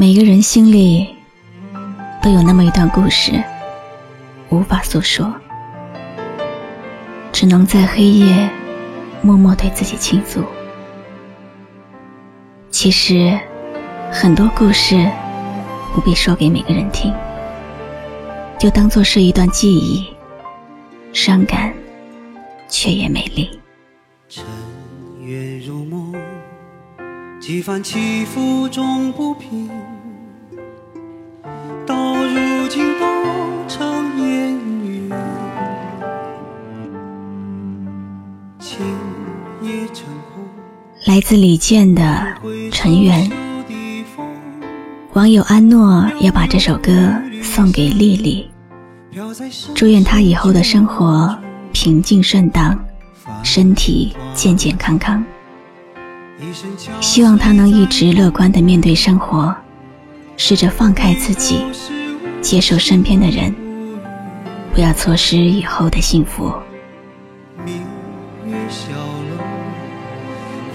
每个人心里都有那么一段故事，无法诉说，只能在黑夜默默对自己倾诉。其实，很多故事不必说给每个人听，就当做是一段记忆，伤感却也美丽。尘缘如梦，几番起伏终不平，来自李健的《尘缘》，网友安诺要把这首歌送给丽丽，祝愿她以后的生活平静顺当。身体健健康康，希望他能一直乐观的面对生活，试着放开自己，接受身边的人，不要错失以后的幸福。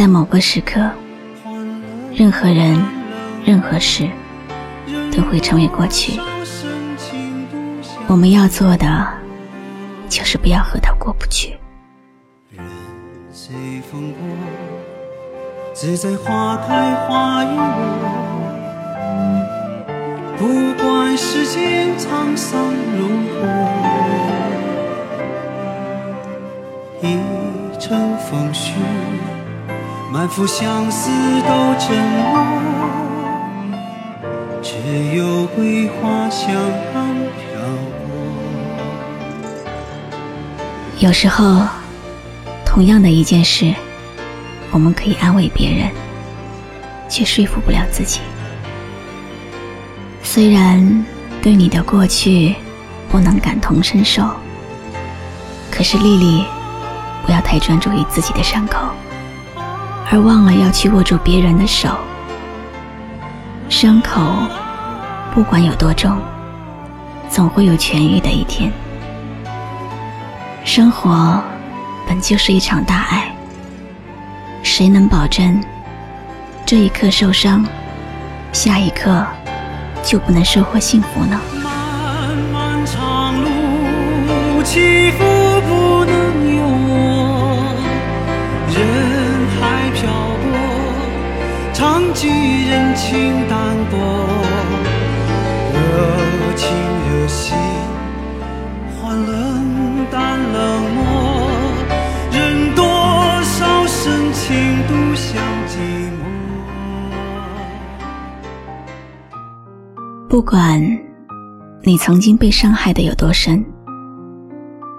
在某个时刻，任何人、任何事都会成为过去。我们要做的，就是不要和他过不去。人随风过，自在花开花已落。不管世间沧桑如何。一程风絮，满腹相思都沉默，只有桂花香飘过。有时候，同样的一件事，我们可以安慰别人，却说服不了自己。虽然对你的过去不能感同身受，可是丽丽。不要太专注于自己的伤口，而忘了要去握住别人的手。伤口不管有多重，总会有痊愈的一天。生活本就是一场大爱，谁能保证这一刻受伤，下一刻就不能收获幸福呢？漫漫长路，起伏不能。人情淡薄，热情热心换冷淡冷漠，任多少深情独享寂寞。不管你曾经被伤害的有多深，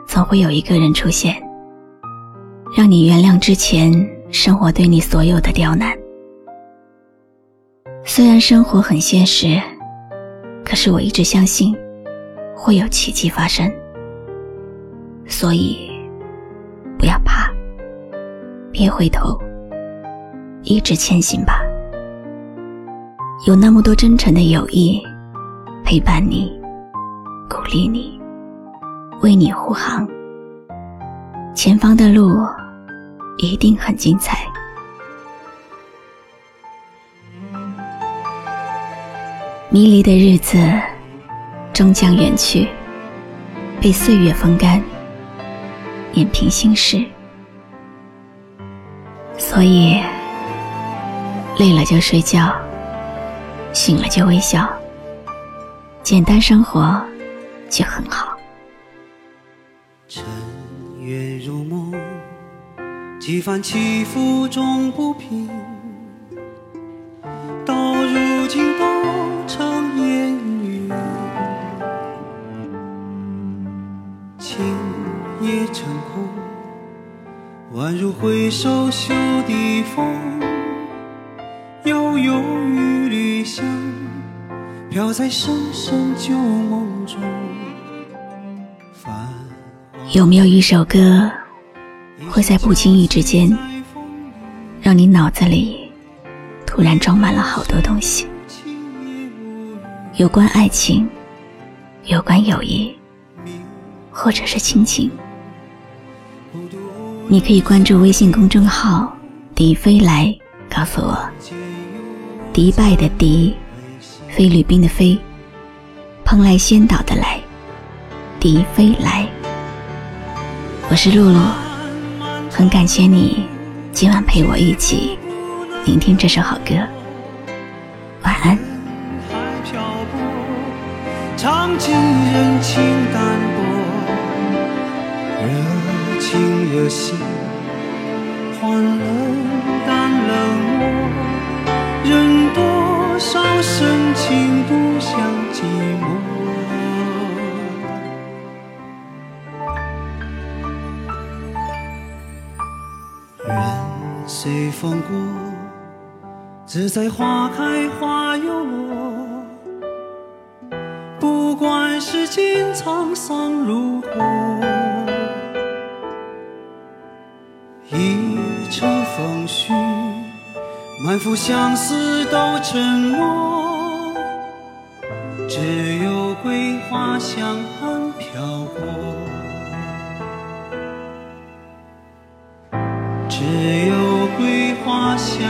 总会有一个人出现，让你原谅之前生活对你所有的刁难。虽然生活很现实，可是我一直相信会有奇迹发生。所以不要怕，别回头，一直前行吧。有那么多真诚的友谊陪伴你、鼓励你、为你护航，前方的路一定很精彩。迷离的日子终将远去，被岁月风干，碾平心事。所以，累了就睡觉，醒了就微笑，简单生活就很好。尘缘如梦，几番起伏终不平。夜成空宛如回首袖底风，悠悠雨里。香，飘在深深旧梦中。有没有一首歌，会在不经意之间，让你脑子里突然装满了好多东西？有关爱情，有关友谊，或者是亲情。你可以关注微信公众号“迪飞来”，告诉我。迪拜的迪，菲律宾的菲，蓬莱仙岛的来，迪飞来。我是露露，很感谢你今晚陪我一起聆听这首好歌。晚安。唱尽人情淡薄，热情热心，欢乐淡冷漠。人多少深情不想寂寞。人随风过，自在花开花又落。不管世间沧桑如何，乘风絮，满腹相思都沉默，只有桂花香飘过，只有桂花香